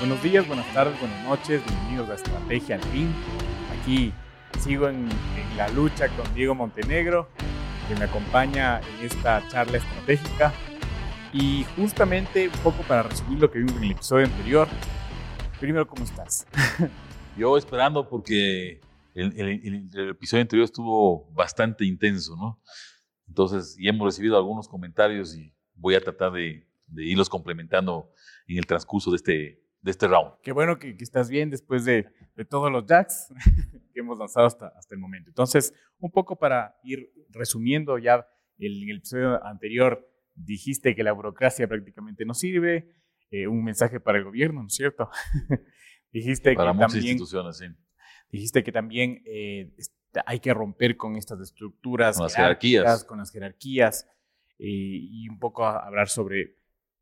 Buenos días, buenas tardes, buenas noches, bienvenidos a Estrategia al Fin. Aquí sigo en, en, la lucha con Diego Montenegro, que me acompaña en esta charla estratégica. Y justamente un poco para resumir lo que vimos en el episodio anterior. Primero, ¿cómo estás? Yo esperando porque el, el, el episodio anterior estuvo bastante intenso, ¿no? Entonces, y hemos recibido algunos comentarios y voy a tratar de, de irlos complementando en el transcurso de este, de este round. Qué bueno que, que estás bien después de, de, todos los jacks que hemos lanzado hasta, hasta el momento. Entonces, un poco para ir resumiendo ya, el, en el episodio anterior dijiste que la burocracia prácticamente no sirve, eh, un mensaje para el gobierno, ¿no es cierto? dijiste para que muchas también, instituciones, sí. Dijiste que también eh, hay que romper con estas estructuras, con las jerarquías, con las jerarquías eh, y un poco hablar sobre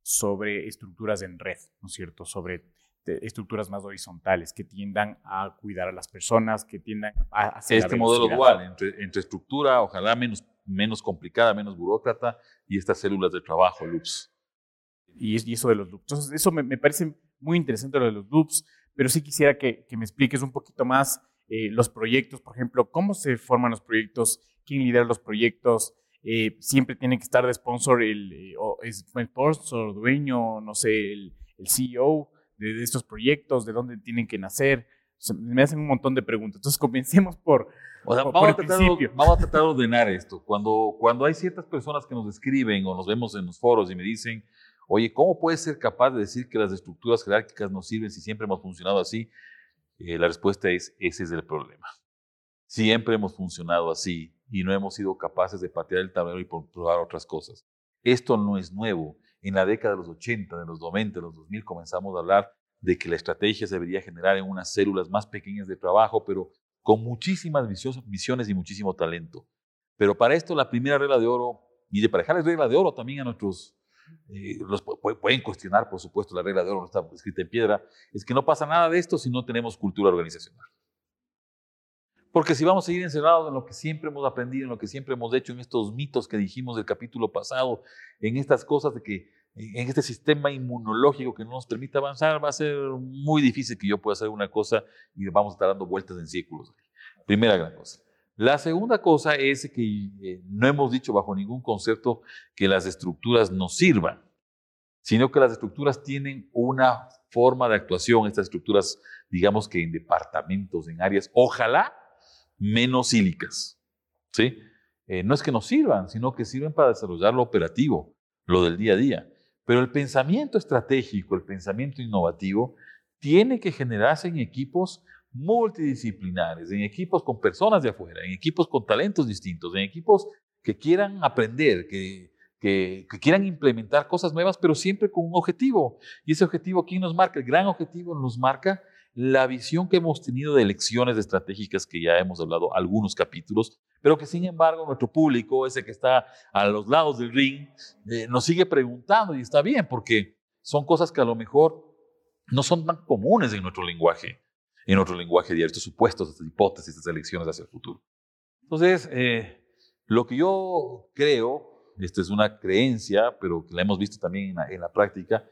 sobre estructuras en red, ¿no es cierto? Sobre estructuras más horizontales que tiendan a cuidar a las personas, que tiendan a hacer este modelo dual entre, entre, estructura, ojalá menos, menos complicada, menos burócrata y estas células de trabajo, loops. Y, y eso de los loops. Entonces, eso me, me, parece muy interesante lo de los loops, pero sí quisiera que, que me expliques un poquito más eh, los proyectos, por ejemplo, cómo se forman los proyectos, quién lidera los proyectos, eh, siempre tiene que estar de sponsor el, eh, o es sponsor, dueño, no sé, el, el CEO de, de, estos proyectos, de dónde tienen que nacer. O sea, me hacen un montón de preguntas. Entonces, comencemos por, o sea, por, vamos, por a tratar, vamos a tratar de ordenar esto. Cuando, cuando hay ciertas personas que nos escriben o nos vemos en los foros y me dicen, oye, ¿cómo puedes ser capaz de decir que las estructuras jerárquicas no sirven si siempre hemos funcionado así? Eh, la respuesta es, ese es el problema. Siempre hemos funcionado así y no hemos sido capaces de patear el tablero y probar otras cosas. Esto no es nuevo. En la década de los 80, de los 90, de los 2000 comenzamos a hablar de que la estrategia se debería generar en unas células más pequeñas de trabajo, pero con muchísimas misiones y muchísimo talento. Pero para esto la primera regla de oro, y de para dejarles regla de oro también a nuestros, eh, los pueden cuestionar, por supuesto, la regla de oro no está escrita en piedra, es que no pasa nada de esto si no tenemos cultura organizacional. Porque si vamos a seguir encerrados en lo que siempre hemos aprendido, en lo que siempre hemos hecho, en estos mitos que dijimos del capítulo pasado, en estas cosas de que, en este sistema inmunológico que no nos permite avanzar, va a ser muy difícil que yo pueda hacer una cosa y vamos a estar dando vueltas en círculos. Primera gran cosa. La segunda cosa es que eh, no hemos dicho bajo ningún concepto que las estructuras no sirvan, sino que las estructuras tienen una forma de actuación, estas estructuras, digamos que en departamentos, en áreas, ojalá menos sílicas. ¿sí? Eh, no es que nos sirvan, sino que sirven para desarrollar lo operativo, lo del día a día. Pero el pensamiento estratégico, el pensamiento innovativo, tiene que generarse en equipos multidisciplinares, en equipos con personas de afuera, en equipos con talentos distintos, en equipos que quieran aprender, que, que, quieran implementar cosas nuevas, pero siempre con un objetivo. Y ese objetivo, ¿quién nos marca? El gran objetivo nos marca la visión que hemos tenido de elecciones estratégicas que ya hemos hablado algunos capítulos, pero que sin embargo nuestro público, ese que está a los lados del ring, eh, nos sigue preguntando y está bien porque son cosas que a lo mejor no son tan comunes en nuestro lenguaje, en nuestro lenguaje diario, estos supuestos, estas hipótesis, estas elecciones hacia el futuro. Entonces, eh, lo que yo creo, esta es una creencia, pero que la hemos visto también en la práctica,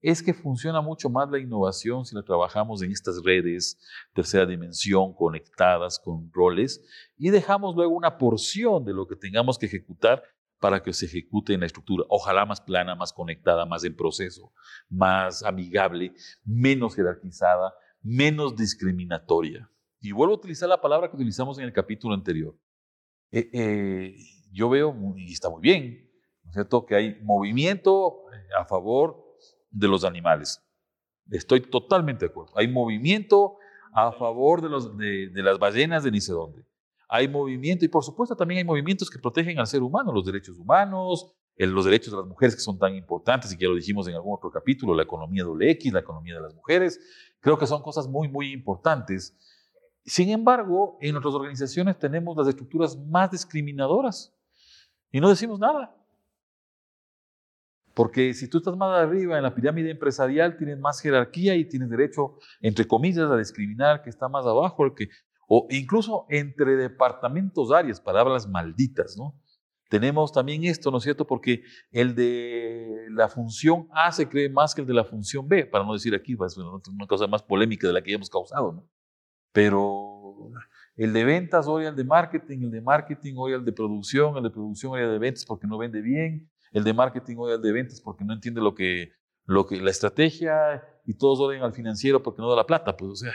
es que funciona mucho más la innovación si la trabajamos en estas redes, tercera dimensión, conectadas con roles, y dejamos luego una porción de lo que tengamos que ejecutar para que se ejecute en la estructura. Ojalá más plana, más conectada, más en proceso, más amigable, menos jerarquizada, menos discriminatoria. Y vuelvo a utilizar la palabra que utilizamos en el capítulo anterior. Eh, eh, yo veo, y está muy bien, ¿no cierto?, que hay movimiento a favor de los animales. Estoy totalmente de acuerdo. Hay movimiento a favor de, los, de, de las ballenas de ni sé dónde. Hay movimiento y por supuesto también hay movimientos que protegen al ser humano, los derechos humanos, el, los derechos de las mujeres que son tan importantes y que ya lo dijimos en algún otro capítulo, la economía X, la economía de las mujeres. Creo que son cosas muy, muy importantes. Sin embargo, en nuestras organizaciones tenemos las estructuras más discriminadoras y no decimos nada. Porque si tú estás más arriba en la pirámide empresarial, tienes más jerarquía y tienes derecho, entre comillas, a discriminar que está más abajo, el que, o incluso entre departamentos, áreas, palabras malditas, ¿no? tenemos también esto, ¿no es cierto? Porque el de la función A se cree más que el de la función B, para no decir aquí, pues, una cosa más polémica de la que ya hemos causado, ¿no? Pero el de ventas hoy al de marketing, el de marketing hoy al de producción, el de producción hoy al de ventas porque no vende bien, el de marketing hoy al de ventas porque no entiende lo que, lo que la estrategia y todos odian al financiero porque no da la plata, pues o sea.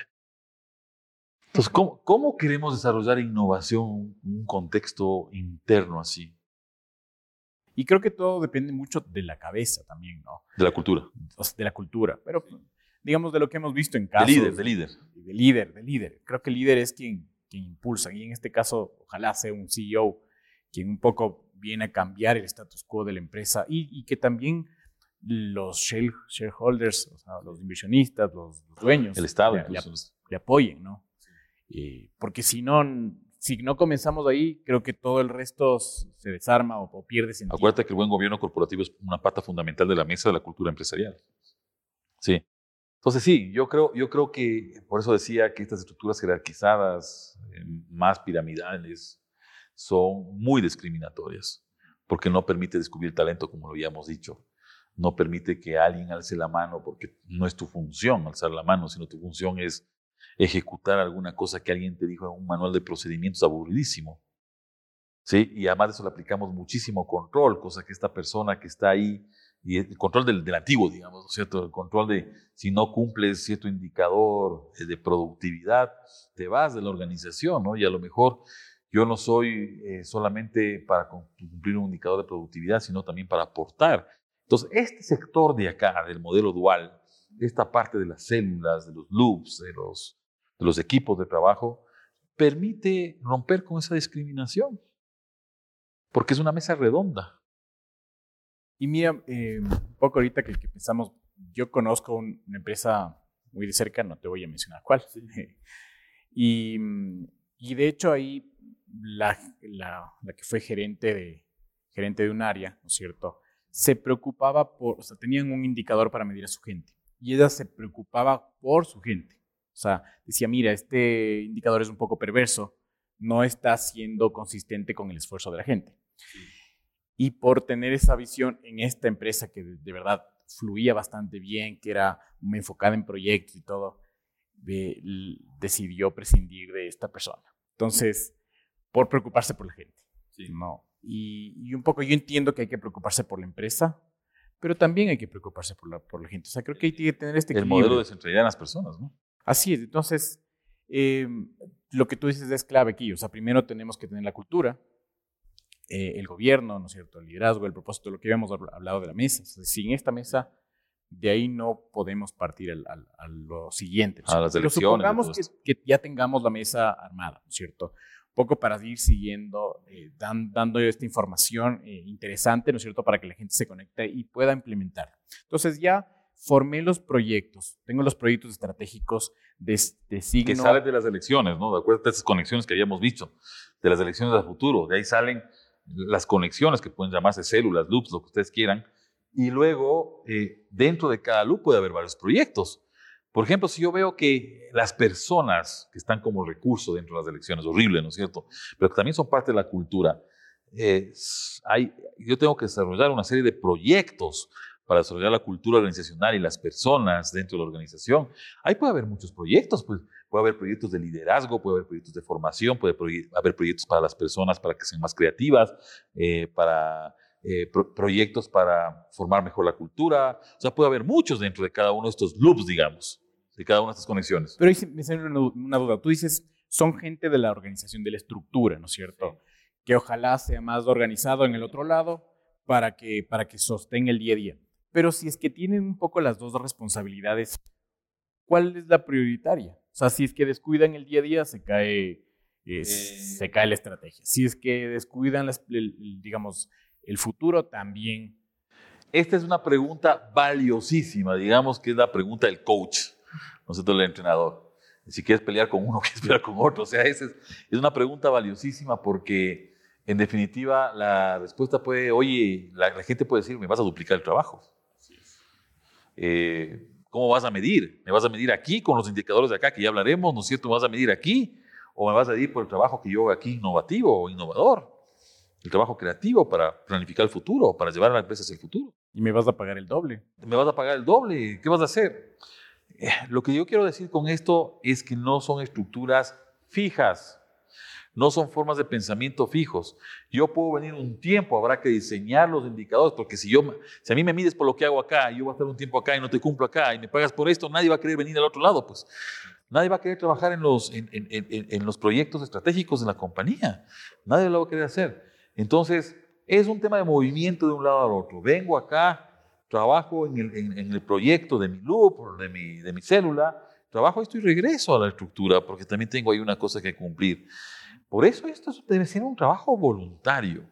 Entonces, ¿cómo, cómo queremos desarrollar innovación en un contexto interno así? Y creo que todo depende mucho de la cabeza también, ¿no? De la cultura. de la cultura, pero digamos de lo que hemos visto en casos. De líder, de líder. De líder, de líder. Creo que el líder es quien, quien impulsa y en este caso ojalá sea un CEO quien un poco viene a cambiar el status quo de la empresa y, que también los shareholders, o sea, los inversionistas, los, dueños, el Estado, le, le, apoyen, ¿no? porque si no, si no comenzamos ahí, creo que todo el resto se desarma o, pierde sentido. Acuérdate que el buen gobierno corporativo es una pata fundamental de la mesa de la cultura empresarial. Sí. Entonces sí, yo creo, yo creo que, por eso decía que estas estructuras jerarquizadas, eh, más piramidales, son muy discriminatorias, porque no permite descubrir talento, como lo habíamos dicho. No permite que alguien alce la mano, porque no es tu función alzar la mano, sino tu función es ejecutar alguna cosa que alguien te dijo en un manual de procedimientos aburridísimo. ¿Sí? Y además de eso le aplicamos muchísimo control, cosa que esta persona que está ahí, y el control del, del antiguo, digamos, cierto? El control de si no cumples cierto indicador eh, de productividad, te vas de la organización, ¿no? Y a lo mejor yo no soy eh, solamente para cumplir un indicador de productividad, sino también para aportar. Entonces, este sector de acá, del modelo dual, esta parte de las células, de los loops, de los de los equipos de trabajo, permite romper con esa discriminación, porque es una mesa redonda. Y mira, eh, un poco ahorita que, que, pensamos, yo conozco una empresa muy de cerca, no te voy a mencionar cuál, y, y, de hecho ahí la, la, que fue gerente de, gerente de un área, ¿no es cierto? Se preocupaba por, o sea, tenían un indicador para medir a su gente, y ella se preocupaba por su gente. O sea, decía, mira, este indicador es un poco perverso, no está siendo consistente con el esfuerzo de la gente. Y por tener esa visión en esta empresa que de, verdad fluía bastante bien, que era muy enfocada en proyectos y todo, decidió prescindir de esta persona. Entonces, por preocuparse por la gente. No. Y, y, un poco yo entiendo que hay que preocuparse por la empresa, pero también hay que preocuparse por la, por la gente. O sea, creo que hay que tener este El modelo de centralidad en las personas, ¿no? Así es, entonces, em, lo que tú dices es clave aquí, o sea, primero tenemos que tener la cultura, eh, el gobierno, ¿no es cierto?, el liderazgo, el propósito, lo que habíamos hablado de la mesa. sin esta mesa, de ahí no podemos partir a lo siguiente. A las elecciones. supongamos que, ya tengamos la mesa armada, ¿no es cierto? Poco para ir siguiendo, eh, dando esta información eh, interesante, ¿no es cierto?, para que la gente se conecte y pueda implementar. Entonces ya formé los proyectos, tengo los proyectos estratégicos de, de signo. Que salen de las elecciones, ¿no? De acuerdo a esas conexiones que habíamos visto, de las elecciones al futuro, de ahí salen las conexiones que pueden llamarse células, loops, lo que ustedes quieran, y luego eh, dentro de cada loop puede haber varios proyectos. Por ejemplo, si yo veo que las personas que están como recurso dentro de las elecciones, horrible, ¿no es cierto? Pero que también son parte de la cultura, eh, hay, yo tengo que desarrollar una serie de proyectos para desarrollar la cultura organizacional y las personas dentro de la organización. Ahí puede haber muchos proyectos, pues puede haber proyectos de liderazgo, puede haber proyectos de formación, puede haber proyectos para las personas para que sean más creativas, eh, para eh, proyectos para formar mejor la cultura. O sea, puede haber muchos dentro de cada uno de estos loops, digamos, de cada una de estas conexiones. Pero ahí me sale una duda. Tú dices, son gente de la organización, de la estructura, ¿no es cierto? Que ojalá sea más organizado en el otro lado para que, para que sostenga el día a día. Pero si es que tienen un poco las dos responsabilidades, ¿cuál es la prioritaria? O sea, si es que descuidan el día a día, se cae, eh, se cae la estrategia. Si es que descuidan, el, digamos, el futuro, también. Esta es una pregunta valiosísima, digamos que es la pregunta del coach, no sé, del entrenador. Si quieres pelear con uno, quieres pelear con otro. O sea, es, es una pregunta valiosísima porque, en definitiva, la respuesta puede, oye, la gente puede decir, me vas a duplicar el trabajo. Eh, ¿Cómo vas a medir? ¿Me vas a medir aquí con los indicadores de acá que ya hablaremos, ¿no es cierto? ¿Me vas a medir aquí? ¿O me vas a medir por el trabajo que yo hago aquí innovativo o innovador? el trabajo creativo para planificar el futuro, para llevar a la empresa hacia el futuro. Y me vas a pagar el doble. Me vas a pagar el doble. ¿Qué vas a hacer? Eh, lo que yo quiero decir con esto es que no son estructuras fijas. No son formas de pensamiento fijos. Yo puedo venir un tiempo, habrá que diseñar los indicadores, porque si, yo, si a mí me mides por lo que hago acá, yo voy a estar un tiempo acá y no te cumplo acá, y me pagas por esto, nadie va a querer venir al otro lado, pues. Nadie va a querer trabajar en los, en, en, los proyectos estratégicos de la compañía. Nadie lo va a querer hacer. Entonces, es un tema de movimiento de un lado al otro. Vengo acá, trabajo en el, el proyecto de mi loop, de mi, de mi célula, trabajo esto y regreso a la estructura, porque también tengo ahí una cosa que cumplir. Por eso esto debe ser un trabajo voluntario.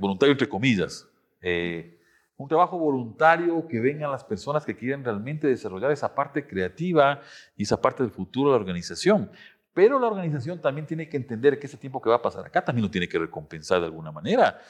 voluntario entre comillas. Eh, un trabajo voluntario que vengan las personas que quieren realmente desarrollar esa parte creativa y esa parte del futuro de la organización. Pero la organización también tiene que entender que ese tiempo que va a pasar acá también lo tiene que recompensar de alguna manera.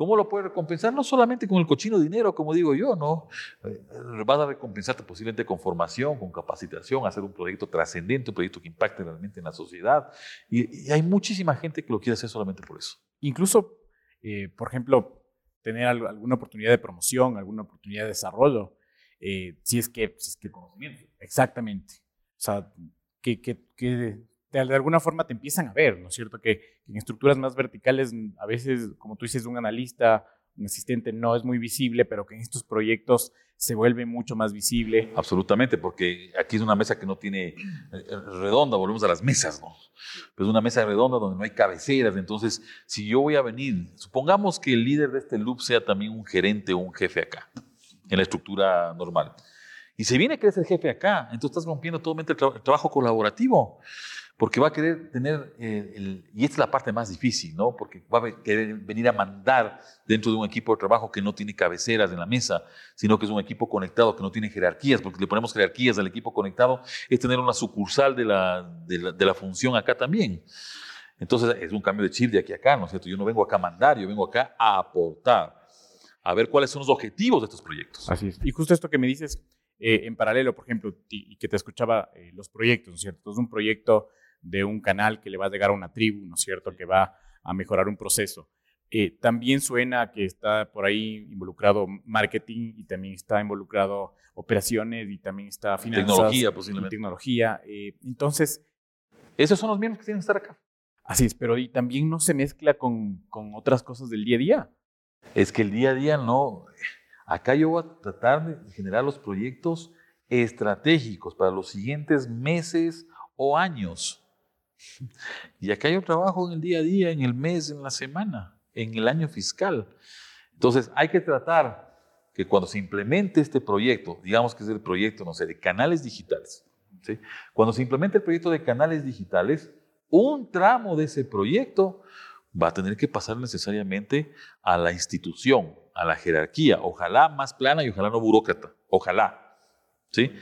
¿Cómo lo puede recompensar? No solamente con el cochino dinero, como digo yo, ¿no? Eh, vas a recompensarte posiblemente con formación, con capacitación, hacer un proyecto trascendente, un proyecto que impacte realmente en la sociedad. Y, hay muchísima gente que lo quiere hacer solamente por eso. Incluso, eh, por ejemplo, tener alguna oportunidad de promoción, alguna oportunidad de desarrollo, eh, si es que... Si es que conocimiento. Exactamente. O sea, que, que, que de, alguna forma te empiezan a ver, ¿no es cierto? Que, en estructuras más verticales, a veces, como tú dices, un analista, un asistente no es muy visible, pero que en estos proyectos se vuelve mucho más visible. Absolutamente, porque aquí es una mesa que no tiene eh, redonda, volvemos a las mesas, ¿no? Es una mesa redonda donde no hay cabeceras, entonces si yo voy a venir, supongamos que el líder de este loop sea también un gerente o un jefe acá, en la estructura normal. Y se viene que eres el jefe acá, entonces estás rompiendo totalmente el trabajo colaborativo porque va a querer tener, eh, el, y esta es la parte más difícil, ¿no? Porque va a querer venir a mandar dentro de un equipo de trabajo que no tiene cabeceras en la mesa, sino que es un equipo conectado que no tiene jerarquías, porque le ponemos jerarquías al equipo conectado, es tener una sucursal de la, de la, función acá también. Entonces es un cambio de chip de aquí a acá, ¿no es cierto? Yo no vengo acá a mandar, yo vengo acá a aportar, a ver cuáles son los objetivos de estos proyectos. Así es. Y justo esto que me dices, eh, en paralelo, por ejemplo, y que te escuchaba eh, los proyectos, ¿no es cierto? Es un proyecto de un canal que le va a llegar a una tribu, ¿no es cierto?, que va a mejorar un proceso. Eh, también suena que está por ahí involucrado marketing y también está involucrado operaciones y también está finanzas. Tecnología, posiblemente. Tecnología. Eh, entonces... Esos son los miembros que tienen que estar acá. Así es, pero y también no se mezcla con, con otras cosas del día a día. Es que el día a día no... Acá yo voy a tratar de generar los proyectos estratégicos para los siguientes meses o años. Y acá un trabajo en el día a día, en el mes, en la semana, en el año fiscal. Entonces hay que tratar que cuando se implemente este proyecto, digamos que es el proyecto, no sé, de canales digitales, ¿sí? cuando se implemente el proyecto de canales digitales, un tramo de ese proyecto va a tener que pasar necesariamente a la institución, a la jerarquía, ojalá más plana y ojalá no burócrata, ojalá, ¿sí?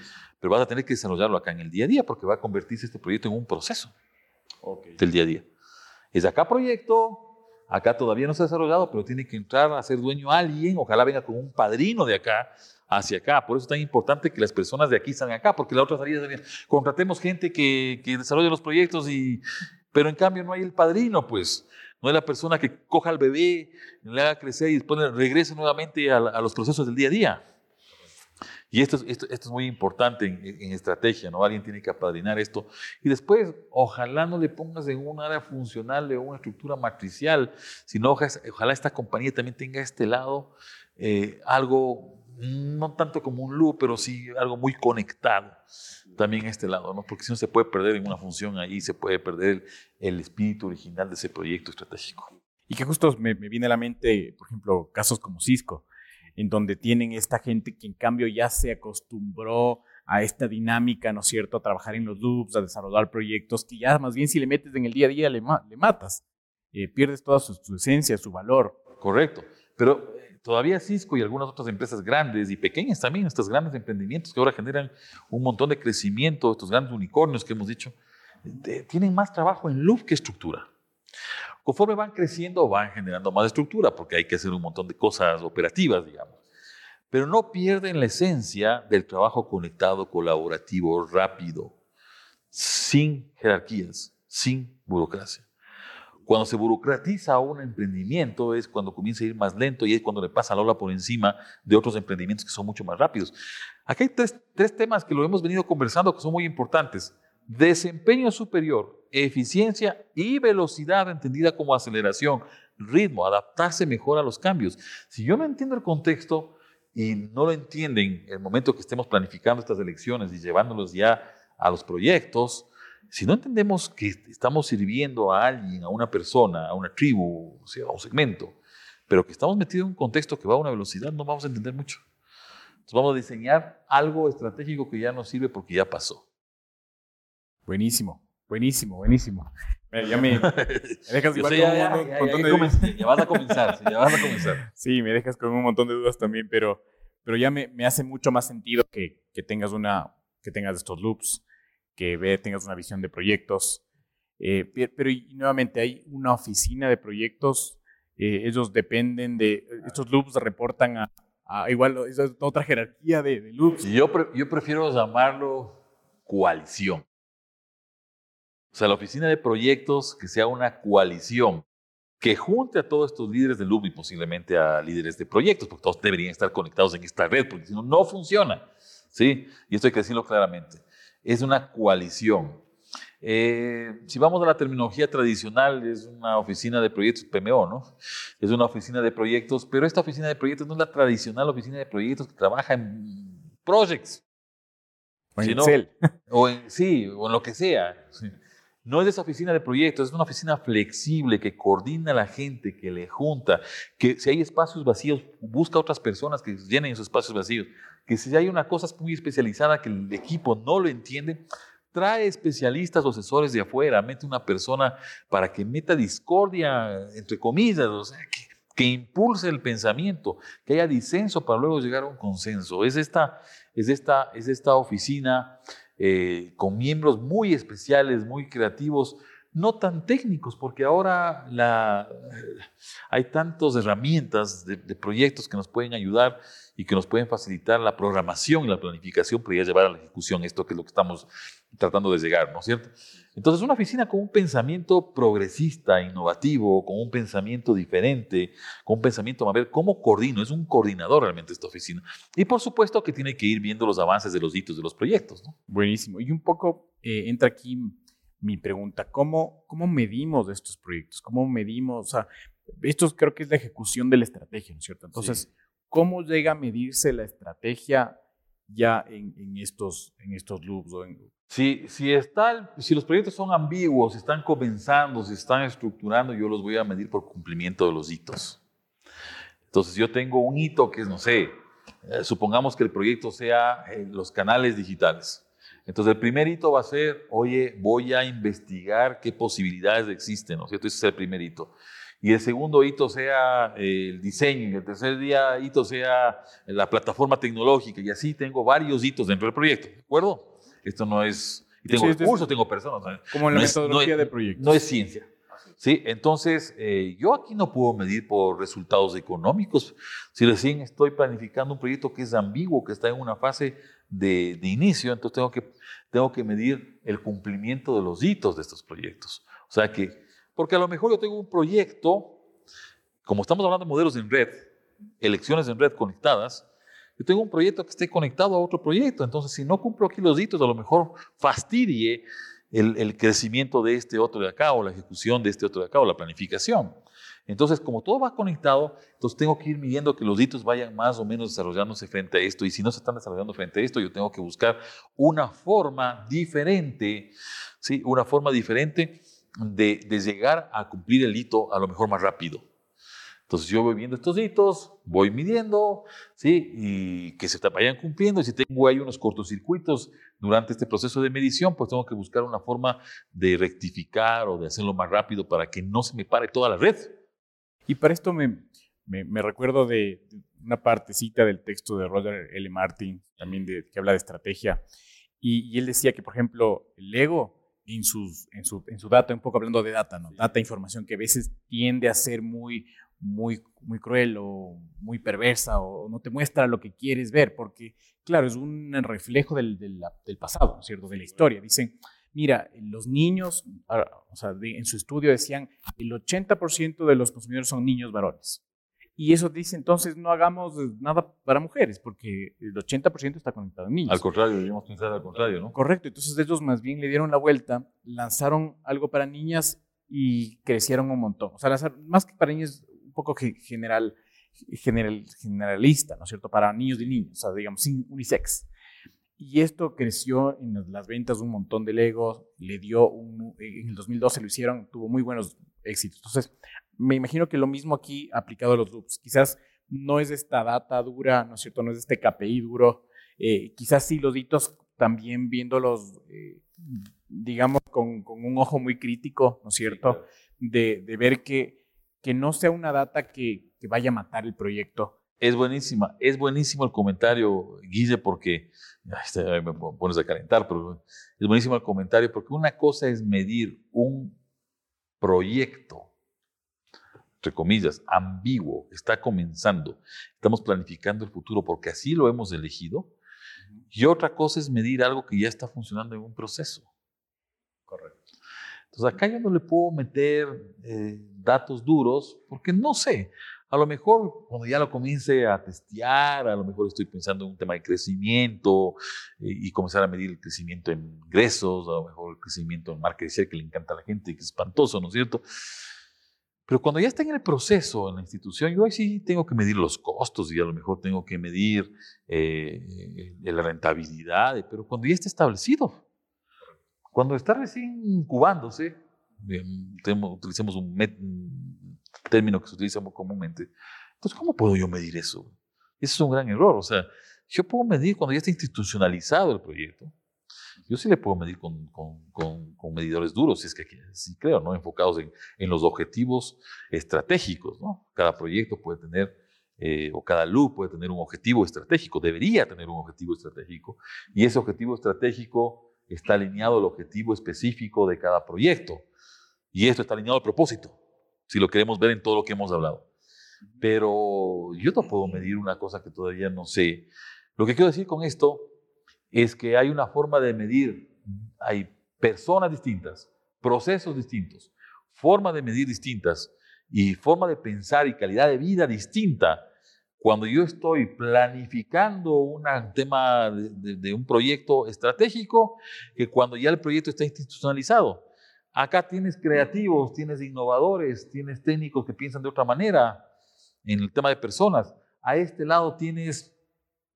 Pero vas a tener que desarrollarlo acá en el día a día porque va a convertirse este proyecto en un proceso del día a día. Es acá proyecto, acá todavía no se ha desarrollado, pero tiene que entrar a ser dueño alguien, ojalá venga con un padrino de acá hacia acá. Por eso es tan importante que las personas de aquí salgan acá, porque la otra salida sería, contratemos gente que, que desarrolle los proyectos, y, pero en cambio no hay el padrino, pues. No hay la persona que coja al bebé, le haga crecer y después regrese nuevamente a los procesos del día a día. Y esto, esto, esto es muy importante en, estrategia, ¿no? Alguien tiene que apadrinar esto. Y después, ojalá no le pongas en un área funcional de una estructura matricial, sino ojalá esta compañía también tenga este lado, eh, algo no tanto como un loop, pero sí algo muy conectado también a este lado, ¿no? Porque si no se puede perder en una función ahí, se puede perder el, espíritu original de ese proyecto estratégico. Y que justo me, me viene a la mente, por ejemplo, casos como Cisco en donde tienen esta gente que en cambio ya se acostumbró a esta dinámica, ¿no es cierto?, a trabajar en los loops, a desarrollar proyectos, que ya más bien si le metes en el día a día le, matas, eh, pierdes toda su, esencia, su valor. Correcto, pero eh, todavía Cisco y algunas otras empresas grandes y pequeñas también, estos grandes emprendimientos que ahora generan un montón de crecimiento, estos grandes unicornios que hemos dicho, eh, tienen más trabajo en loop que estructura. Conforme van creciendo, van generando más estructura, porque hay que hacer un montón de cosas operativas, digamos. Pero no pierden la esencia del trabajo conectado, colaborativo, rápido, sin jerarquías, sin burocracia. Cuando se burocratiza un emprendimiento es cuando comienza a ir más lento y es cuando le pasa la ola por encima de otros emprendimientos que son mucho más rápidos. Aquí hay tres, temas que lo hemos venido conversando que son muy importantes. Desempeño superior, eficiencia y velocidad entendida como aceleración, ritmo, adaptarse mejor a los cambios. Si yo no entiendo el contexto y no lo entienden en el momento que estemos planificando estas elecciones y llevándolos ya a los proyectos, si no entendemos que estamos sirviendo a alguien, a una persona, a una tribu, a un segmento, pero que estamos metidos en un contexto que va a una velocidad, no vamos a entender mucho. Entonces vamos a diseñar algo estratégico que ya nos sirve porque ya pasó. Buenísimo, buenísimo, buenísimo. ya me, dejas igual con un montón, de dudas. Ya vas a comenzar, ya vas a comenzar. Sí, me dejas con un montón de dudas también, pero, pero ya me, me hace mucho más sentido que, que tengas una, que tengas estos loops, que ve, tengas una visión de proyectos. Eh, pero y, nuevamente hay una oficina de proyectos, eh, ellos dependen de, estos loops reportan a, igual, es otra jerarquía de, de loops. Yo, yo prefiero llamarlo coalición. O sea, la oficina de proyectos que sea una coalición que junte a todos estos líderes de loop y posiblemente a líderes de proyectos, porque todos deberían estar conectados en esta red, porque si no, no funciona. ¿sí? Y esto hay que decirlo claramente es una coalición. Eh, si vamos a la terminología tradicional, es una oficina de proyectos, PMO, ¿no? Es una oficina de proyectos, pero esta oficina de proyectos no es la tradicional oficina de proyectos que trabaja en projects. O en Excel. O en, sí, o en lo que sea. No es esa oficina de proyectos, es una oficina flexible que coordina a la gente, que le junta, que si hay espacios vacíos, busca otras personas que llenen esos espacios vacíos que si hay una cosa muy especializada que el equipo no lo entiende, trae especialistas o asesores de afuera, mete una persona para que meta discordia, entre comillas, o sea, que, que impulse el pensamiento, que haya disenso para luego llegar a un consenso. Es esta, es esta, es esta oficina eh, con miembros muy especiales, muy creativos, no tan técnicos, porque ahora la, hay tantas herramientas de, proyectos que nos pueden ayudar y que nos pueden facilitar la programación y la planificación para llevar a la ejecución esto que es lo que estamos tratando de llegar, ¿no es cierto? Entonces, una oficina con un pensamiento progresista, innovativo, con un pensamiento diferente, con un pensamiento, a ver, ¿cómo coordino? Es un coordinador realmente esta oficina. Y por supuesto que tiene que ir viendo los avances de los hitos de los proyectos. Buenísimo. Y un poco eh, entra aquí mi pregunta, ¿cómo, ¿cómo medimos estos proyectos? ¿Cómo medimos? O sea, esto creo que es la ejecución de la estrategia, ¿no es cierto? Entonces, ¿Cómo llega a medirse la estrategia ya en, estos, en estos loops? O en... Si, si, está, si los proyectos son ambiguos, si están comenzando, si están estructurando, yo los voy a medir por cumplimiento de los hitos. Entonces yo tengo un hito que es, no sé, eh, supongamos que el proyecto sea eh, los canales digitales. Entonces el primer hito va a ser, oye, voy a investigar qué posibilidades existen, ¿no es cierto? Ese es el primer hito y el segundo hito sea eh, el diseño, y el tercer día hito sea la plataforma tecnológica, y así tengo varios hitos dentro del proyecto, ¿de acuerdo? Esto no es... Y tengo recursos, tengo personas. Como en la metodología de proyectos. No es ciencia. ¿sí? Entonces, eh, yo aquí no puedo medir por resultados económicos. Si recién estoy planificando un proyecto que es ambiguo, que está en una fase de, inicio, entonces tengo que, tengo que medir el cumplimiento de los hitos de estos proyectos. O sea que porque a lo mejor yo tengo un proyecto, como estamos hablando de modelos en red, elecciones en red conectadas, yo tengo un proyecto que esté conectado a otro proyecto. Entonces, si no cumplo aquí los hitos, a lo mejor fastidie el, crecimiento de este otro de acá, o la ejecución de este otro de acá, o la planificación. Entonces, como todo va conectado, entonces tengo que ir midiendo que los hitos vayan más o menos desarrollándose frente a esto. Y si no se están desarrollando frente a esto, yo tengo que buscar una forma diferente, ¿sí? Una forma diferente de, llegar a cumplir el hito a lo mejor más rápido. Entonces yo voy viendo estos hitos, voy midiendo, ¿sí? Y que se vayan cumpliendo. Y si tengo ahí unos cortocircuitos durante este proceso de medición, pues tengo que buscar una forma de rectificar o de hacerlo más rápido para que no se me pare toda la red. Y para esto me, me, recuerdo de una partecita del texto de Roger L. Martin, también de, que habla de estrategia. Y, y él decía que, por ejemplo, el ego en, sus, en, su, en su data, un poco hablando de data, ¿no? Data, información que a veces tiende a ser muy, muy, muy cruel o muy perversa o no te muestra lo que quieres ver, porque, claro, es un reflejo del, del, pasado, ¿no es cierto? De la historia. Dicen, mira, los niños, ah, o sea, en su estudio decían, el 80% de los consumidores son niños varones. Y eso dice, entonces no hagamos nada para mujeres, porque el 80% está conectado a niños. Al contrario, deberíamos pensar al contrario, ¿no? Correcto, entonces ellos más bien le dieron la vuelta, lanzaron algo para niñas y crecieron un montón. O sea, más que para niños, un poco general, general, generalista, ¿no es cierto? Para niños y niños, o sea, digamos, sin unisex. Y esto creció en las ventas un montón de Legos, le dio un, en el 2012 lo hicieron, tuvo muy buenos éxitos. Entonces, me imagino que lo mismo aquí aplicado a los loops. Quizás no es esta data dura, ¿no es cierto? No es este KPI duro. Eh, quizás sí los hitos también viéndolos, eh, digamos, con, un ojo muy crítico, ¿no es cierto? De, ver que, que no sea una data que, que vaya a matar el proyecto. Es buenísima, es buenísimo el comentario, Guille, porque este, me pones a calentar, pero es buenísimo el comentario porque una cosa es medir un proyecto entre comillas, ambiguo, está comenzando, estamos planificando el futuro porque así lo hemos elegido. Y otra cosa es medir algo que ya está funcionando en un proceso. Correcto. Entonces acá yo no le puedo meter eh, datos duros porque no sé. A lo mejor cuando ya lo comience a testear, a lo mejor estoy pensando en un tema de crecimiento eh, y comenzar a medir el crecimiento en ingresos, a lo mejor el crecimiento en marketing que le encanta a la gente, que es espantoso, ¿no es cierto? Pero cuando ya está en el proceso, en la institución, yo ahí sí tengo que medir los costos y a lo mejor tengo que medir eh, la rentabilidad, pero cuando ya está establecido, cuando está recién incubándose, utilicemos un, término que se utiliza muy comúnmente, entonces, ¿cómo puedo yo medir eso? Ese es un gran error. O sea, yo puedo medir cuando ya está institucionalizado el proyecto, yo sí le puedo medir con, con, con, medidores duros, si es que sí creo, ¿no? enfocados en, en los objetivos estratégicos. ¿no? Cada proyecto puede tener, eh, o cada loop puede tener un objetivo estratégico, debería tener un objetivo estratégico, y ese objetivo estratégico está alineado al objetivo específico de cada proyecto. Y esto está alineado al propósito, si lo queremos ver en todo lo que hemos hablado. Pero yo no puedo medir una cosa que todavía no sé. Lo que quiero decir con esto es que hay una forma de medir, hay personas distintas, procesos distintos, formas de medir distintas y forma de pensar y calidad de vida distinta. Cuando yo estoy planificando un tema de, un proyecto estratégico, que cuando ya el proyecto está institucionalizado. Acá tienes creativos, tienes innovadores, tienes técnicos que piensan de otra manera en el tema de personas. A este lado tienes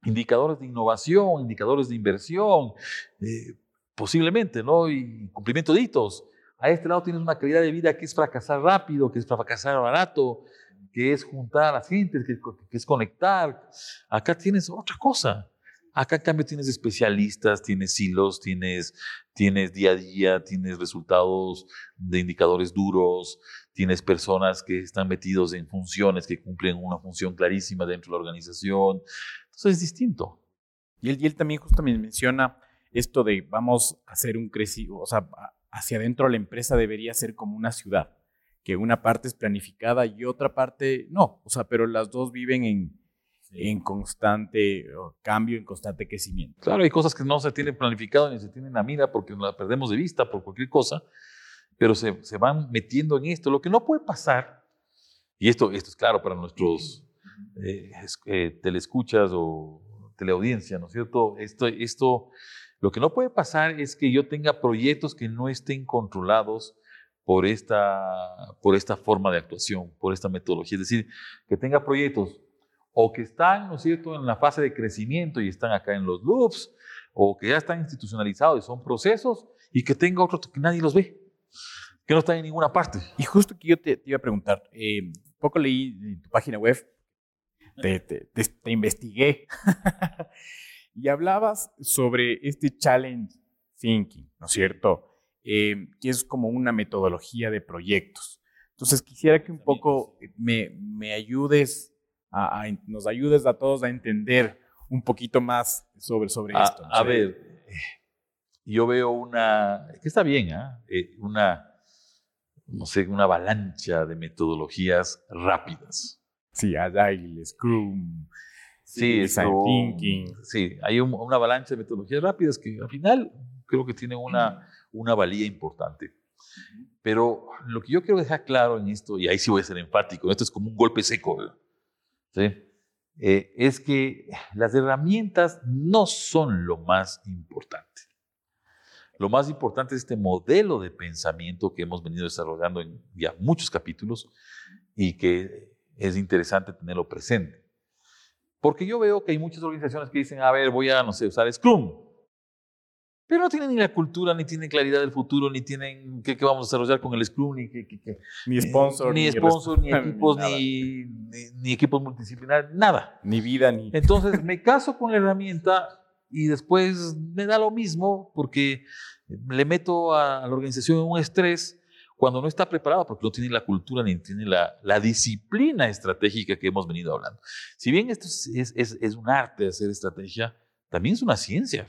indicadores de innovación, indicadores de inversión, eh, posiblemente, ¿no? Y cumplimiento de hitos. A este lado tienes una calidad de vida que es fracasar rápido, que es fracasar barato, que es juntar a las gentes, que, que es conectar. Acá tienes otra cosa. Acá en cambio tienes especialistas, tienes hilos, tienes, tienes día a día, tienes resultados de indicadores duros, tienes personas que están metidos en funciones que cumplen una función clarísima dentro de la organización, entonces es distinto. Y él, y él también justamente menciona esto de vamos a hacer un crecimiento, o sea, hacia adentro la empresa debería ser como una ciudad, que una parte es planificada y otra parte no, o sea, pero las dos viven en, en constante cambio, en constante crecimiento. Claro, hay cosas que no se tienen planificado ni se tienen a mira porque nos las perdemos de vista por cualquier cosa, pero se, se van metiendo en esto. Lo que no puede pasar, y esto, esto es claro para nuestros eh, eh, telescuchas o teleaudiencia, ¿no es cierto? Esto, esto, lo que no puede pasar es que yo tenga proyectos que no estén controlados por esta, por esta forma de actuación, por esta metodología. Es decir, que tenga proyectos o que están, ¿no es cierto?, en la fase de crecimiento y están acá en los loops, o que ya están institucionalizados y son procesos, y que tenga otros que nadie los ve, que no están en ninguna parte. Y justo que yo te, iba a preguntar, eh, poco leí en tu página web te, investigué y hablabas sobre este challenge thinking, ¿no es cierto? Eh, que es como una metodología de proyectos. Entonces quisiera que un poco me, me ayudes, a, nos ayudes a todos a entender un poquito más sobre, sobre esto. A ver, yo veo una, que está bien, ¿ah? eh, una, no sé, una avalancha de metodologías rápidas. Sí, Agile, Scrum, sí, Design Thinking. Sí, hay una avalancha de metodologías rápidas que al final creo que tienen una, una valía importante. Pero lo que yo quiero dejar claro en esto, y ahí sí voy a ser enfático, esto es como un golpe seco, ¿sí? Eh, es que las herramientas no son lo más importante. Lo más importante es este modelo de pensamiento que hemos venido desarrollando en ya muchos capítulos y que es interesante tenerlo presente. Porque yo veo que hay muchas organizaciones que dicen, a ver, voy a, no sé, usar Scrum. Pero no tienen ni la cultura, ni tienen claridad del futuro, ni tienen qué, vamos a desarrollar con el Scrum, ni, qué, ni sponsor, ni, sponsor, ni equipos, ni, ni, equipos multidisciplinarios, nada. Ni vida, ni... Entonces me caso con la herramienta y después me da lo mismo porque le meto a, la organización un estrés cuando no está preparado porque no tiene la cultura ni tiene la, la disciplina estratégica que hemos venido hablando. Si bien esto es, es, es un arte de hacer estrategia, también es una ciencia.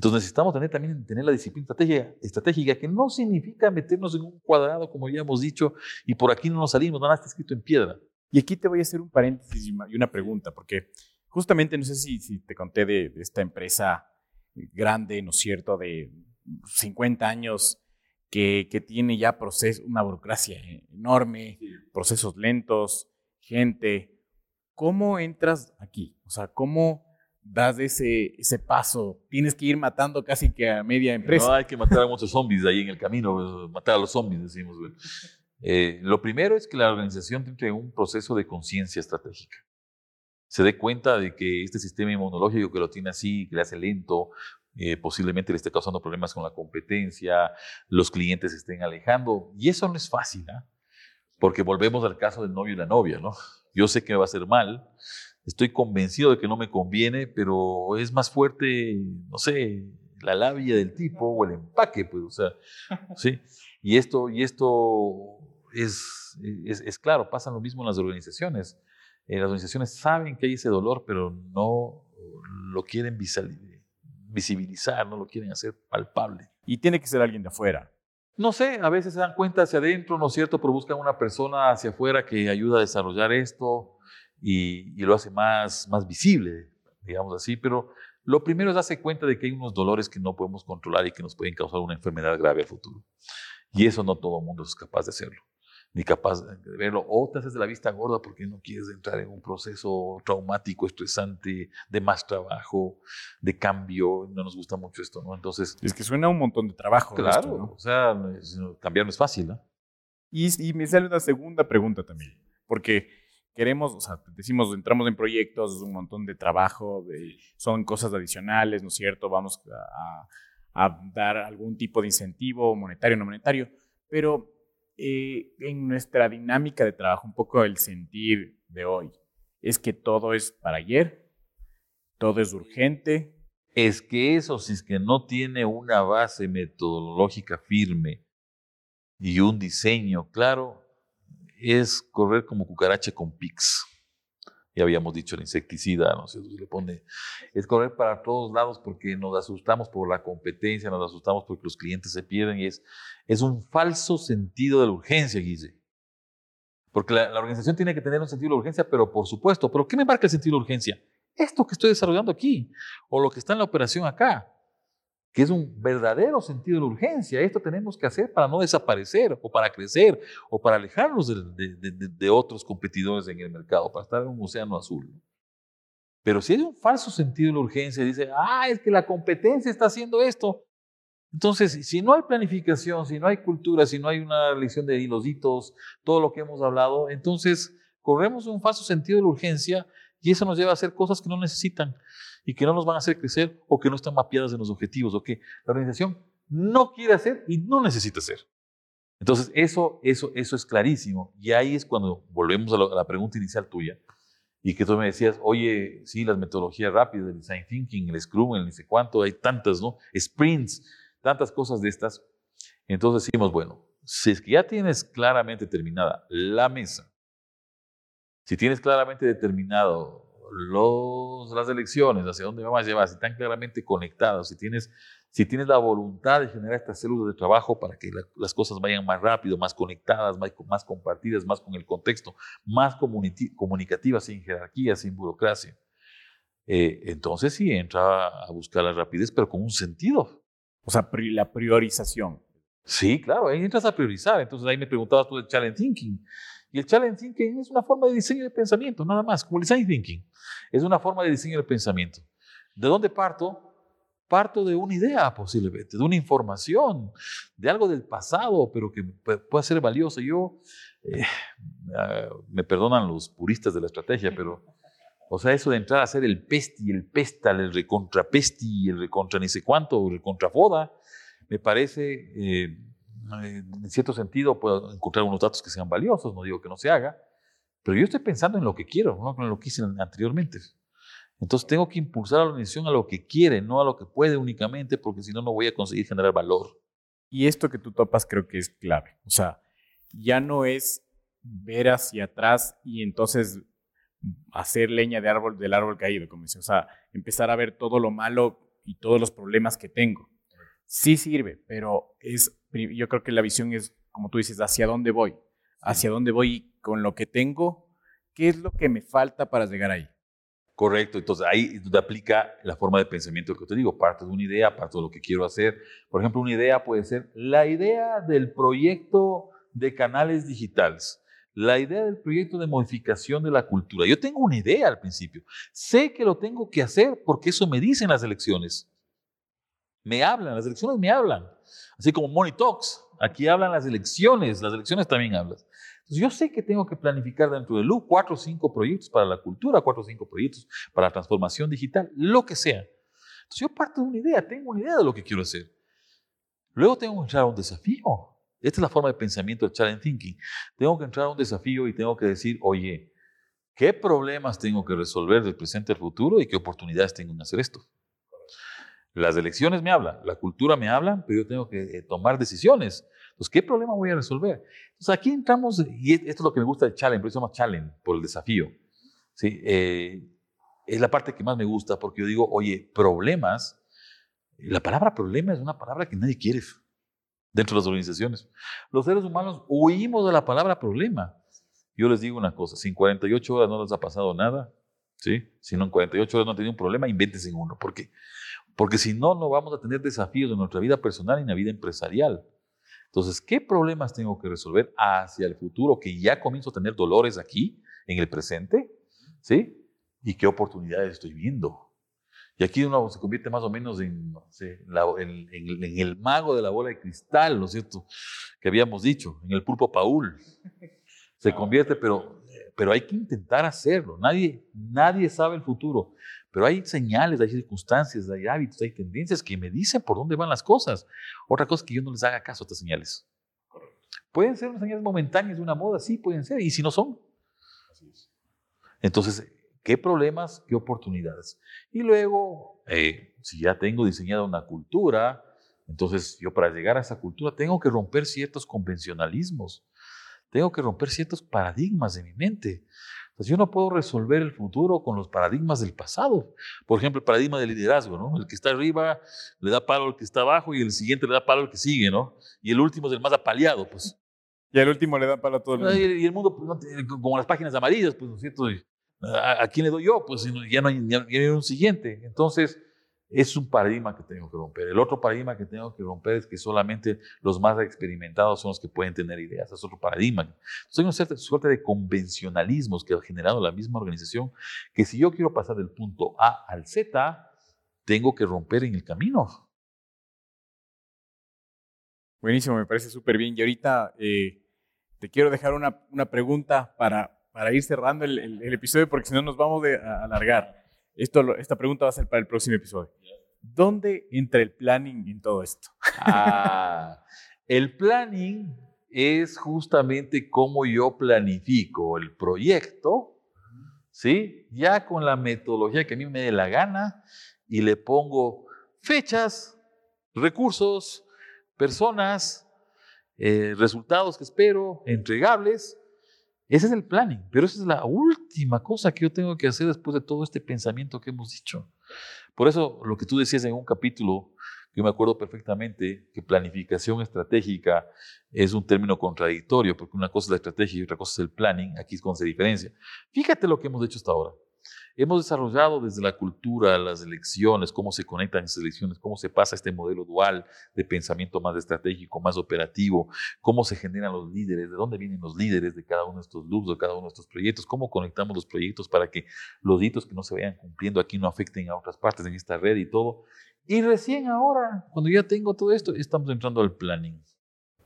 Entonces necesitamos tener también tener la disciplina estratégica, estratégica, que no significa meternos en un cuadrado, como ya hemos dicho, y por aquí no nos salimos, nada está escrito en piedra. Y aquí te voy a hacer un paréntesis y una pregunta, porque justamente no sé si, si te conté de, esta empresa grande, ¿no es cierto?, de 50 años que, que tiene ya proceso, una burocracia enorme, procesos lentos, gente. ¿Cómo entras aquí? O sea, ¿cómo das ese, ese paso. Tienes que ir matando casi que a media empresa. No, hay que matar a muchos zombies ahí en el camino, pues, matar a los zombies, decimos. Eh, lo primero es que la organización tiene un proceso de conciencia estratégica. Se dé cuenta de que este sistema inmunológico que lo tiene así, que le hace lento, eh, posiblemente le esté causando problemas con la competencia, los clientes se estén alejando. Y eso no es fácil, ¿ah? porque volvemos al caso del novio y la novia. ¿no? Yo sé que me va a hacer mal, estoy convencido de que no me conviene, pero es más fuerte, no sé, la labia del tipo o el empaque, pues, o sea, sí. Y esto, y esto es, es, claro, pasa lo mismo en las organizaciones. Eh, las organizaciones saben que hay ese dolor, pero no lo quieren visibilizar, no lo quieren hacer palpable. Y tiene que ser alguien de afuera. No sé, a veces se dan cuenta hacia adentro, ¿no es cierto? Pero buscan una persona hacia afuera que ayuda a desarrollar esto y, lo hace más, más visible, digamos así, pero lo primero es darse cuenta de que hay unos dolores que no podemos controlar y que nos pueden causar una enfermedad grave al futuro. Y eso no todo el mundo es capaz de hacerlo, ni capaz de verlo. O te haces de la vista gorda porque no quieres entrar en un proceso traumático, estresante, de más trabajo, de cambio. No nos gusta mucho esto, ¿no? Entonces... Es que suena un montón de trabajo. Claro, o sea, cambiar no es fácil, ¿no? Y, y me sale una segunda pregunta también, porque queremos, o sea, decimos, entramos en proyectos, es un montón de trabajo, son cosas adicionales, ¿no es cierto? Vamos a, dar algún tipo de incentivo, monetario o no monetario, pero eh, en nuestra dinámica de trabajo, un poco el sentir de hoy, es que todo es para ayer, todo es urgente. Es que eso, si es que no tiene una base metodológica firme y un diseño claro, es correr como cucaracha con pics. Ya habíamos dicho el insecticida, no si le pone. Es correr para todos lados porque nos asustamos por la competencia, nos asustamos porque los clientes se pierden y es, es un falso sentido de la urgencia, Guise. Porque la, la organización tiene que tener un sentido de urgencia, pero por supuesto, ¿pero qué me marca el sentido de urgencia? Esto que estoy desarrollando aquí o lo que está en la operación acá que es un verdadero sentido de urgencia. Esto tenemos que hacer para no desaparecer o para crecer o para alejarnos de, otros competidores en el mercado, para estar en un océano azul. Pero si hay un falso sentido de urgencia, dice, ah, es que la competencia está haciendo esto. Entonces, si no hay planificación, si no hay cultura, si no hay una lección de hilositos, todo lo que hemos hablado, entonces corremos un falso sentido de urgencia y eso nos lleva a hacer cosas que no necesitan y que no nos van a hacer crecer o que no están mapeadas en los objetivos o que la organización no quiere hacer y no necesita hacer. Entonces, eso, eso, eso es clarísimo. Y ahí es cuando volvemos a, la pregunta inicial tuya y que tú me decías, oye, sí, las metodologías rápidas, el design thinking, el scrum, el ni sé cuánto, hay tantas, ¿no? Sprints, tantas cosas de estas. Entonces decimos, bueno, si es que ya tienes claramente terminada la mesa, si tienes claramente determinado los, las elecciones, hacia dónde vamos a llevar, si están claramente conectados, si tienes, si tienes la voluntad de generar estas células de trabajo para que las cosas vayan más rápido, más conectadas, más, más compartidas, más con el contexto, más comunicativas, sin jerarquía, sin burocracia. Eh, entonces sí entra a buscar la rapidez, pero con un sentido. O sea, la priorización. Sí, claro, ahí entras a priorizar. Entonces ahí me preguntabas tú del challenge thinking. Y el challenge thinking es una forma de diseño de pensamiento, nada más, como el design thinking. Es una forma de diseño de pensamiento. ¿De dónde parto? Parto de una idea posiblemente, de una información, de algo del pasado, pero que pueda ser valioso. Yo, eh, ah, me perdonan los puristas de la estrategia, pero, o sea, eso de entrar a hacer el pesti, el pestal, el recontra pesti, el recontra ni sé cuánto, el recontra foda, me parece, eh, en cierto sentido, puedo encontrar unos datos que sean valiosos, no digo que no se haga, pero yo estoy pensando en lo que quiero, no en lo que hice anteriormente. Entonces tengo que impulsar a la organización a lo que quiere, no a lo que puede únicamente, porque si no, no voy a conseguir generar valor. Y esto que tú topas creo que es clave. O sea, ya no es ver hacia atrás y entonces hacer leña de árbol, del árbol caído, como dice. O sea, empezar a ver todo lo malo y todos los problemas que tengo. Sí sirve, pero es, yo creo que la visión es, como tú dices, hacia dónde voy. Hacia dónde voy con lo que tengo, qué es lo que me falta para llegar ahí. Correcto, entonces ahí donde aplica la forma de pensamiento que te digo, parte de una idea, parte de lo que quiero hacer. Por ejemplo, una idea puede ser la idea del proyecto de canales digitales, la idea del proyecto de modificación de la cultura. Yo tengo una idea al principio, sé que lo tengo que hacer porque eso me dicen las elecciones. Me hablan, las elecciones me hablan. Así como Money Talks, aquí hablan las elecciones, las elecciones también hablan yo sé que tengo que planificar dentro de LU cuatro o cinco proyectos para la cultura, cuatro o cinco proyectos para la transformación digital, lo que sea. Entonces yo parto de una idea, tengo una idea de lo que quiero hacer. Luego tengo que entrar a un desafío. Esta es la forma de pensamiento del challenge thinking. Tengo que entrar a un desafío y tengo que decir, oye, ¿qué problemas tengo que resolver del presente al futuro y qué oportunidades tengo en hacer esto? Las elecciones me hablan, la cultura me habla, pero yo tengo que eh, tomar decisiones pues, ¿qué problema voy a resolver? Entonces, aquí entramos, y esto es lo que me gusta del challenge, por eso se llama por el desafío. ¿sí? Eh, es la parte que más me gusta porque yo digo, oye, problemas, la palabra problema es una palabra que nadie quiere dentro de las organizaciones. Los seres humanos huimos de la palabra problema. Yo les digo una cosa, si en 48 horas no les ha pasado nada, ¿sí? si no en 48 horas no han tenido un problema, invéntense uno. ¿Por qué? Porque si no, no vamos a tener desafíos en nuestra vida personal y en la vida empresarial. Entonces, ¿qué problemas tengo que resolver hacia el futuro que ya comienzo a tener dolores aquí, en el presente? ¿Sí? ¿Y qué oportunidades estoy viendo? Y aquí uno se convierte más o menos en, en, el mago de la bola de cristal, ¿no es cierto? Que habíamos dicho, en el pulpo Paul. Se convierte, pero, pero hay que intentar hacerlo. Nadie, nadie sabe el futuro. Pero hay señales, hay circunstancias, hay hábitos, hay tendencias que me dicen por dónde van las cosas. Otra cosa es que yo no les haga caso a estas señales. Pueden ser unas señales momentáneas de una moda, sí, pueden ser. ¿Y si no son? Entonces, ¿qué problemas, qué oportunidades? Y luego, eh, si ya tengo diseñada una cultura, entonces yo para llegar a esa cultura tengo que romper ciertos convencionalismos, tengo que romper ciertos paradigmas de mi mente. Pues yo no puedo resolver el futuro con los paradigmas del pasado. Por ejemplo, el paradigma del liderazgo, ¿no? El que está arriba le da palo al que está abajo y el siguiente le da palo al que sigue, ¿no? Y el último es el más apaleado, pues. Y el último le da palo a todo el mundo. Y el mundo, pues, como las páginas amarillas, pues, ¿no es cierto? ¿A, quién le doy yo? Pues ya no hay, ya no hay un siguiente. Entonces, es un paradigma que tengo que romper. El otro paradigma que tengo que romper es que solamente los más experimentados son los que pueden tener ideas. Es otro paradigma. Entonces hay una cierta suerte de convencionalismos que ha generado la misma organización que si yo quiero pasar del punto A al Z, tengo que romper en el camino. Buenísimo, me parece súper bien. Y ahorita eh, te quiero dejar una, una pregunta para, para, ir cerrando el, el, episodio porque si no nos vamos a alargar. Esto, esta pregunta va a ser para el próximo episodio. ¿Dónde entra el planning en todo esto? Ah, el planning es justamente cómo yo planifico el proyecto, ¿sí? Ya con la metodología que a mí me dé la gana y le pongo fechas, recursos, personas, eh, resultados que espero, entregables, ese es el planning, pero esa es la última cosa que yo tengo que hacer después de todo este pensamiento que hemos dicho. Por eso lo que tú decías en un capítulo, yo me acuerdo perfectamente que planificación estratégica es un término contradictorio, porque una cosa es la estrategia y otra cosa es el planning, aquí es cuando se diferencia. Fíjate lo que hemos hecho hasta ahora. Hemos desarrollado desde la cultura, las elecciones, cómo se conectan esas elecciones, cómo se pasa este modelo dual de pensamiento más estratégico, más operativo, cómo se generan los líderes, de dónde vienen los líderes de cada uno de estos loops, de cada uno de estos proyectos, cómo conectamos los proyectos para que los hitos que no se vayan cumpliendo aquí no afecten a otras partes en esta red y todo. Y recién ahora, cuando ya tengo todo esto, estamos entrando al planning.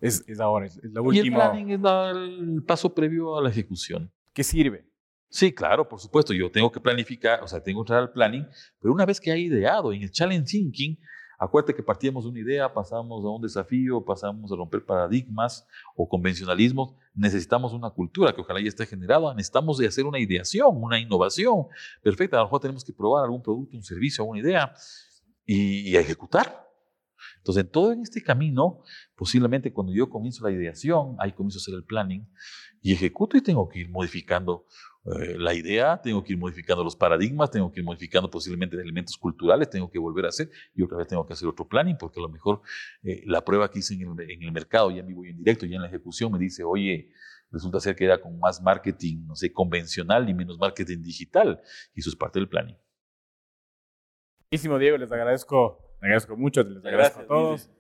Es, es ahora, es, la última. Y el planning es el paso previo a la ejecución. ¿Qué sirve? Sí, claro, por supuesto. Yo tengo que planificar, o sea, tengo que entrar al planning, pero una vez que hay ideado en el challenge thinking, acuérdate que partíamos de una idea, pasamos a un desafío, pasamos a romper paradigmas o convencionalismos. Necesitamos una cultura que ojalá ya esté generada. Necesitamos de hacer una ideación, una innovación perfecta. A lo mejor tenemos que probar algún producto, un servicio, alguna idea y, y ejecutar. Entonces, en todo en este camino, posiblemente cuando yo comienzo la ideación, ahí comienzo a hacer el planning y ejecuto y tengo que ir modificando eh, la idea, tengo que ir modificando los paradigmas, tengo que ir modificando posiblemente elementos culturales, tengo que volver a hacer y otra vez tengo que hacer otro planning porque a lo mejor eh, la prueba que hice en el, mercado, ya en vivo y en directo, ya en la ejecución, me dice, oye, resulta ser que era con más marketing, no sé, convencional y menos marketing digital y eso es parte del planning. Buenísimo, Diego, les agradezco, les agradezco mucho, les agradezco a todos.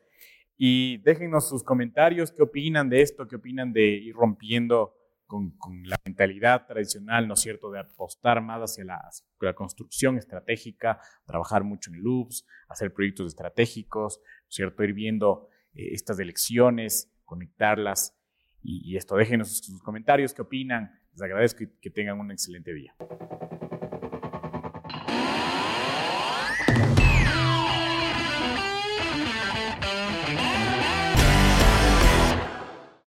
Y déjenos sus comentarios, qué opinan de esto, qué opinan de ir rompiendo con, la mentalidad tradicional, ¿no es cierto?, de apostar más hacia la, construcción estratégica, trabajar mucho en loops, hacer proyectos estratégicos, ¿no es cierto?, ir viendo eh, estas elecciones, conectarlas y, esto. Déjenos sus comentarios, qué opinan. Les agradezco y que tengan un excelente día.